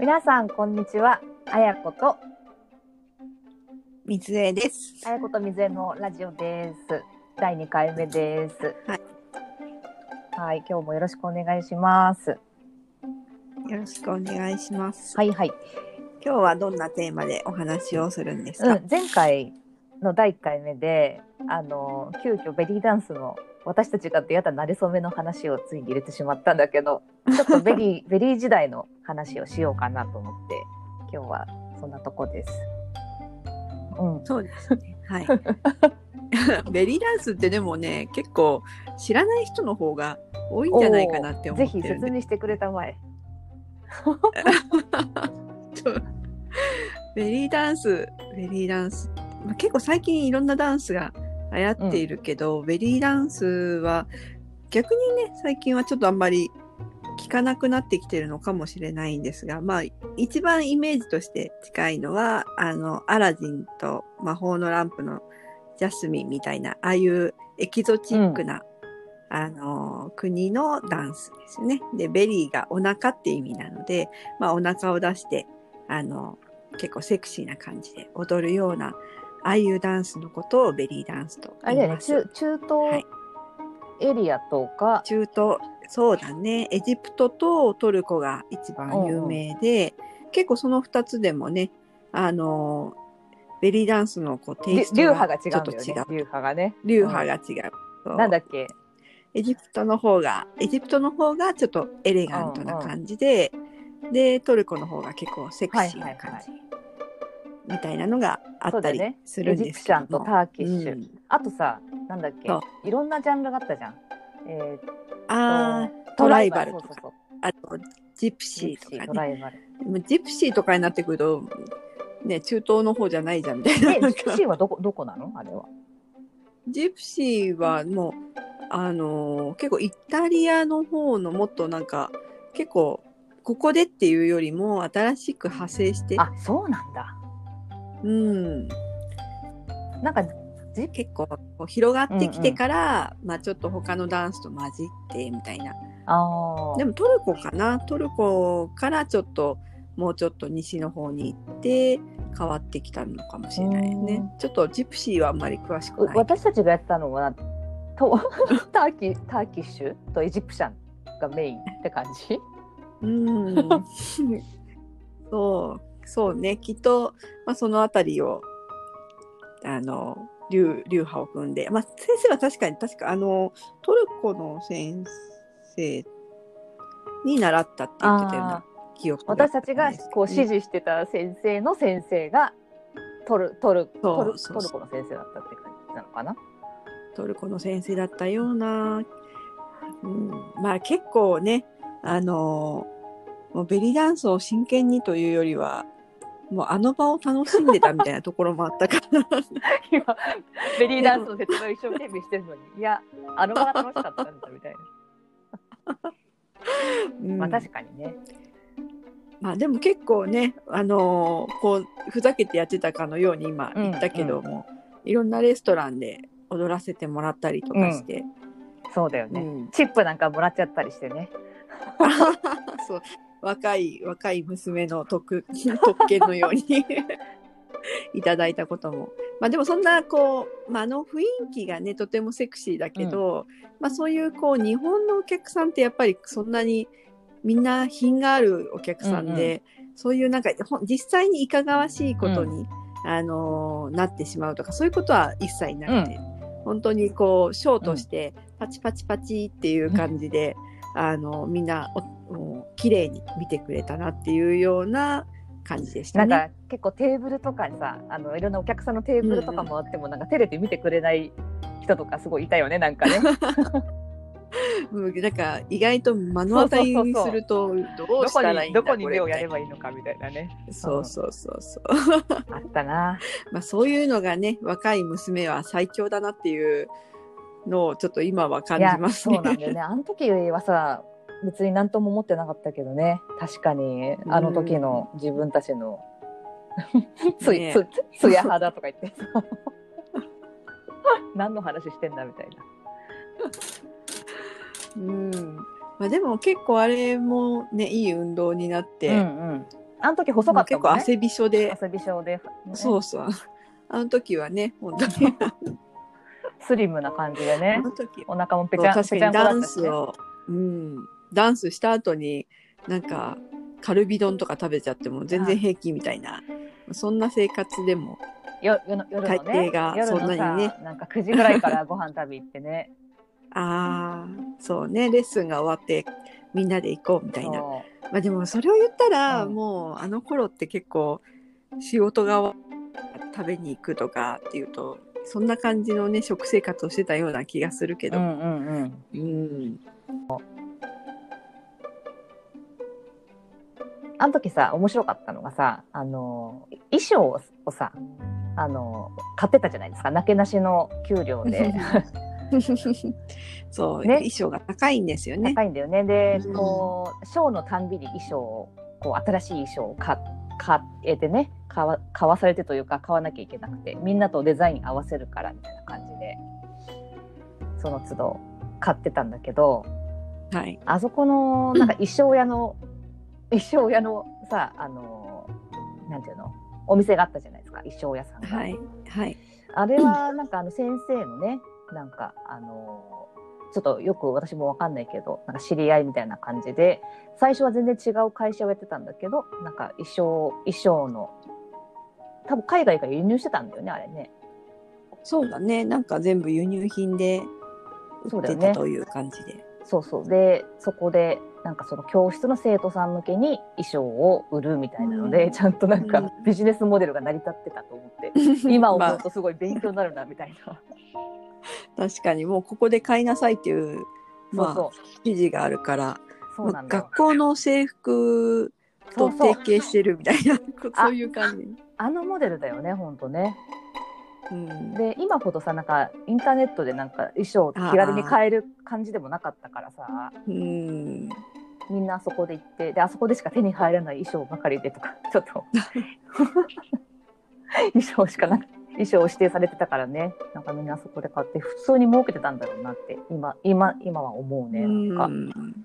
皆さんこんにちは。あやこと水江です。あやことみずえのラジオです。第2回目です。はい。はい、今日もよろしくお願いします。よろしくお願いします。はいはい。今日はどんなテーマでお話をするんですか？うん、前回の第1回目で、あの急遽ベリーダンスの私たちが出会った馴れ初めの話をついに入れてしまったんだけど、ちょっとベリー ベリー時代の話をしようかなと思って、今日はそんなとこです。うん。そうですね。はい。ベリーダンスってでもね、結構知らない人の方が多いんじゃないかなって思ってるんで、ぜひ。説明してくれたまえ。ベリーダンス、ベリーダンス。まあ、結構最近いろんなダンスが流行っているけど、ベリーダンスは逆にね、最近はちょっとあんまり聞かなくなってきてるのかもしれないんですが、まあ、一番イメージとして近いのは、あの、アラジンと魔法のランプのジャスミンみたいな、ああいうエキゾチックな、あの、国のダンスですよね。で、 belly がお腹って意味なので、まあ、お腹を出して、あの、結構セクシーな感じで踊るような、ああいうダンスのことをベリーダンスとあ。中中東エリアとか、中東、そうだね。エジプトとトルコが一番有名で、結構その二つでもね、あの、ベリーダンスのこうテイりスト流派が違ちょっと違う。流派がね。流派が違う。そうなんだっけ？エジプトの方が、エジプトの方がちょっとエレガントな感じで、で、トルコの方が結構セクシーな感じ。みたいなのがあったりするエジんですけどもプシャンとターキッシュ。うんあとさ、なんだっけ？いろんなジャンルがあったじゃん。えーあトライバルとかあと、ジプシジプシーーとかね。トライバル。ジプシーとかになってくると、ね、中東の方じゃないじゃんみたいな。ジプシーはどこ、どこなの？あれは。ジプシーはもう、あのー結構イタリアの方のもっとなんか、結構、ここでっていうよりも新しく派生して、あ、そうなんだ。うん、なんか、ジ結構広がってきてから、まあちょっと他のダンスと混じってみたいな。でもトルコかなトルコからちょっと、もうちょっと西の方に行って変わってきたのかもしれないよね。ちょっとジプシーはあんまり詳しくない。私たちがやってたのは、と ターキターキッシュとエジプシャンがメインって感じ？うん。そう、そうね。きっと、まあ、そのあたりを、あの、流、流派を組んで、まあ、先生は確かに、確か、あの、トルコの先生に習ったって言ってたような記憶私たちがこう指示示してた先生の先生がトルトルトルトルコの先生だったって感じなのかな？トルコの先生だったような、うん、まあ結構ね、あの、もうベリーダンスを真剣にというよりは、もうあの場を楽しんでたみたいなところもあったから、今ベリーダンスの説明を一生懸命してるのにいやあの場が楽しかったんだみたいな。うんまあ確かにね。まあでも結構ね、あのーこう、ふざけてやってたかのように今言ったけども、いろんなレストランで踊らせてもらったりとかして、そうだよね。うんチップなんかもらっちゃったりしてね。そ う若い、若い娘の特、特権のように いただいたことも。まあでもそんな、こう、まああの雰囲気がね、とてもセクシーだけど、まあそういうこう、日本のお客さんってやっぱりそんなにみんな品があるお客さんで、そういうなんか、実際にいかがわしいことに、あのーなってしまうとか、そういうことは一切なくて、本当にこう、ショーとして、パチパチパチっていう感じで、あの、みんなお、もう綺麗に見てくれたなっていうような感じでしたなんね。か結構テーブルとかにさあのいろんなお客さんのテーブルとかもあっても、なんか照れて見てくれない人とかすごいいたよねなんかね。うんなんか、意外と目の当たりにすると、どうしたらいいんだにどこに目をやれこばいいのかみたいなね。れそうそうそうそう。あったな。まあそういうのがね、若い娘は最強だなっていうのをちょっと今は感じますね。いやそうなんだよね。あの時はさ、別に何とも思ってなかったけどね。確かに、あの時の自分たちの、つい、ねつ、つや肌とか言ってさ。何の話してんだみたいな。うん。まあでも結構あれもね、いい運動になって、うんあの時細かったね。結構汗びしょで、汗びしょで、ねそうそう。あの時はね、本当に。スリムな感じであね。の時お腹もぺちゃん、ぺちゃんこだったしね。スを、うん、ダンスした後に、なんか、カルビ丼とか食べちゃっても全然平気みたいな、そんな生活でも、よ夜の夜のね。大抵がそんなにねさなんか9時ぐらいからご飯食べ行ってね。ああ、そうね、レッスンが終わって、みんなで行こうみたいな。そまあでもそれを言ったら、うんもうあの頃って結構仕事が終わ食べに行くとかっていうとそんな感じのね食生活をしてたような気がするけど、んうんうん。うんあの時さ、面白かったのがさ、あの、衣装をさ、あの、買ってたじゃないですか。なけなしの給料で。そう、ね衣装が高いんですよね。高いんだよね。でう、んこう、ショーのたんびに衣装を、こう、新しい衣装を買買えてね、買わ買わされてというか、買わなきゃいけなくて、みんなとデザイン合わせるから、みたいな感じで、その都度買ってたんだけど、はい。あそこの、なんか衣装屋の、衣装屋のさ、あの、なんていうの、お店があったじゃないですか、衣装屋さんが。はい。はい。あれは、なんかあの先生のね、なんかあのちょっとよく私もわかんないけど、なんか知り合いみたいな感じで、最初は全然違う会社をやってたんだけど、なんか衣装、衣装の、多分海外から輸入してたんだよね、あれね。そうだね。なんか全部輸入品で売ってたという感じで。そうそう。で、そこで、なんかその教室の生徒さん向けに衣装を売るみたいなので、うんちゃんとなんかうんビジネスモデルが成り立ってたと思って、今思うとすごい勉強になるな、みたいな。確かにもうここで買いなさいっていう、まあ、そう記事があるから、そうなんだよ学。校の制服とそうそう提携してるみたいな、あそういう感じ。あのモデルだよね、ほんとね。うん、で今ほどさなんかインターネットでなんか衣装を気軽に買える感じでもなかったからさ。うん、みんなあそこで行ってであそこでしか手に入らない衣装ばかりでとか ちょっと。衣装しかなく衣装を指定されてたからね。なんかみんなあそこで買って普通に儲けてたんだろうなって今今今は思うねなんか、うん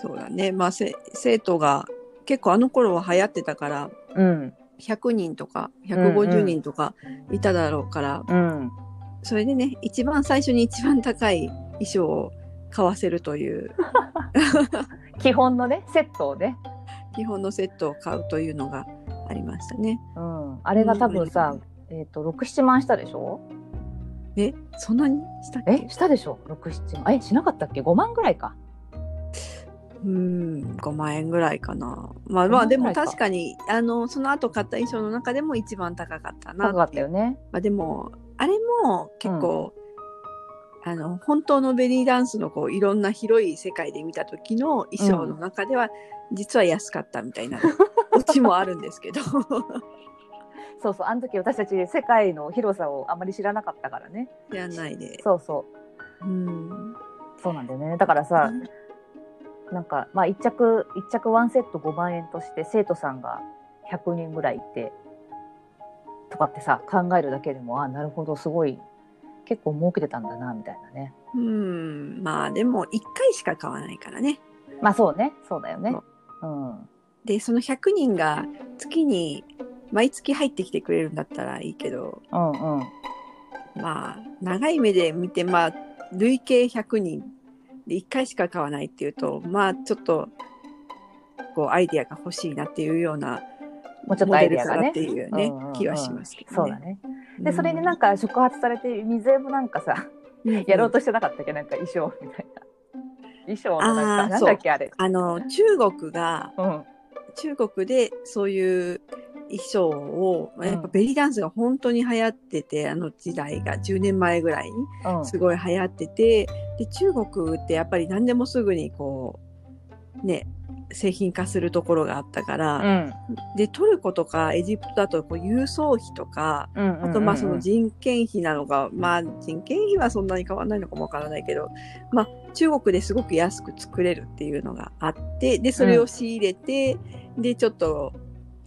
そうだね。まあ、せ生徒が結構あの頃は流行ってたから、うん100人とか150人とかいただろうから、うん。それでね、一番最初に一番高い衣装を買わせるという、基本のねセットをね、基本のセットを買うというのがありましたね。うん、あれが多分さ、えっ、と67万したでしょ？え、そんなにしたっけ？えしたでしょ？67万。えしなかったっけ？5万ぐらいか。うん、5万円ぐらいかな。まあ5まあでも確かに、あの、その後買った衣装の中でも一番高かったな高かっ。たよねまあでも、あれも結構、あの、本当のベリーダンスのこう、いろんな広い世界で見た時の衣装の中では、実は安かったみたいな、うちもあるんですけど。そうそう、あの時私たち世界の広さをあまり知らなかったからね。知らないで。そうそう。うん。そうなんだよね。だからさ、なんか、まあ一着、一着ワンセット5万円として生徒さんが100人ぐらいいて、とかってさ、考えるだけでも、あなるほど、すごい、結構儲けてたんだな、みたいなね。うん。まあでも、1回しか買わないからね。まあそうね、そうだよね。うん。で、その100人が月に、毎月入ってきてくれるんだったらいいけど、うんうん。まあ、長い目で見て、まあ、累計100人で1回しか買わないっていうと、まあ、ちょっと、こう、アイディアが欲しいなっていうような、もうちょっとアイデアがって。いうね、うんうんうん気はしますけどね。そうだね。で、それになんか触発されて、水江もなんかさ、うんやろうとしてなかったっけなんか衣装みたいな。衣装のなんか、なんだっけあれ。あの、中国が、うん。中国でそういう衣装を、まあやっぱうんベリーダンスが本当に流行ってて、あの時代が10年前ぐらいにうん。すごい流行ってて、で、中国ってやっぱり何でもすぐにこう、ね、製品化するところがあったから、うん。で、トルコとかエジプトだとこう郵送費とか、うん。あとまあその人件費なのか、まあ人件費はそんなに変わらないのかもわからないけど、まあ中国ですごく安く作れるっていうのがあって、で、それを仕入れて、で、ちょっと、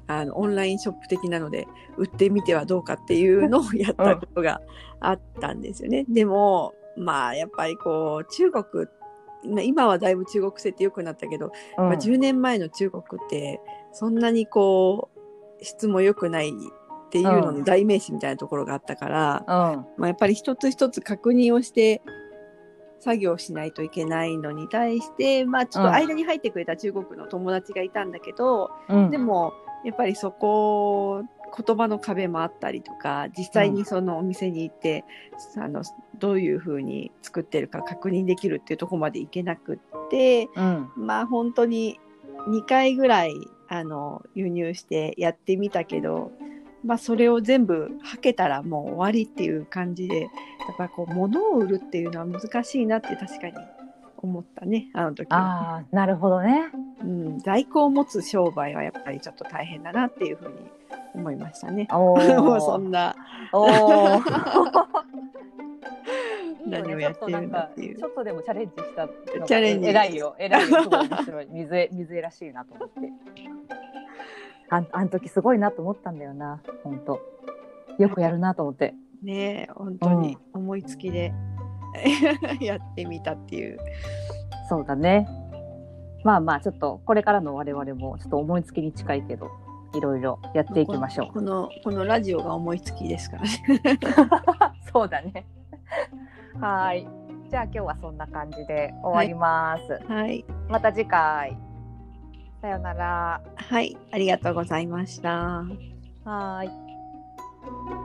あの、オンラインショップ的なので売ってみてはどうかっていうのをやったことがあったんですよね。でも、まあやっぱりこう中国、まあ今はだいぶ中国製って良くなったけど、うんまあ、10年前の中国ってそんなにこう質も良くないっていうのの代名詞みたいなところがあったから、うん。まあ、やっぱり一つ一つ確認をして作業しないといけないのに対して、まあ、ちょっと間に入ってくれた中国の友達がいたんだけど、うん。でもやっぱりそこ言葉の壁もあったりとか実際にそのお店に行って、あのどういうふうに作ってるか確認できるっていうところまで行けなくってうん。まあ本当に2回ぐらいあの輸入してやってみたけど、まあ、それを全部はけたらもう終わりっていう感じでやっぱこう物を売るっていうのは難しいなって確かに思ったねあの時は。ああ、なるほどね。うん、在庫を持つ商売はやっぱりちょっと大変だなっていうふうに思いましたね。お そお。んなおお。何をやってるんだっていうちょっとでもチャレンジしたチャレンジ偉いよ偉いよすごい面白い水江水江らしいなと思ってあんあの時すごいなと思ったんだよな本当。よくやるなと思って。ね本当に思いつきで、やってみたっていう。そうだね。まあまあちょっとこれからの我々もちょっと思いつきに近いけどいろいろやっていきましょう。このこのラジオが思いつきですからね。そうだね。はい。じゃあ今日はそんな感じで終わります、はい、また次回さよならはい、ありがとうございました。はーい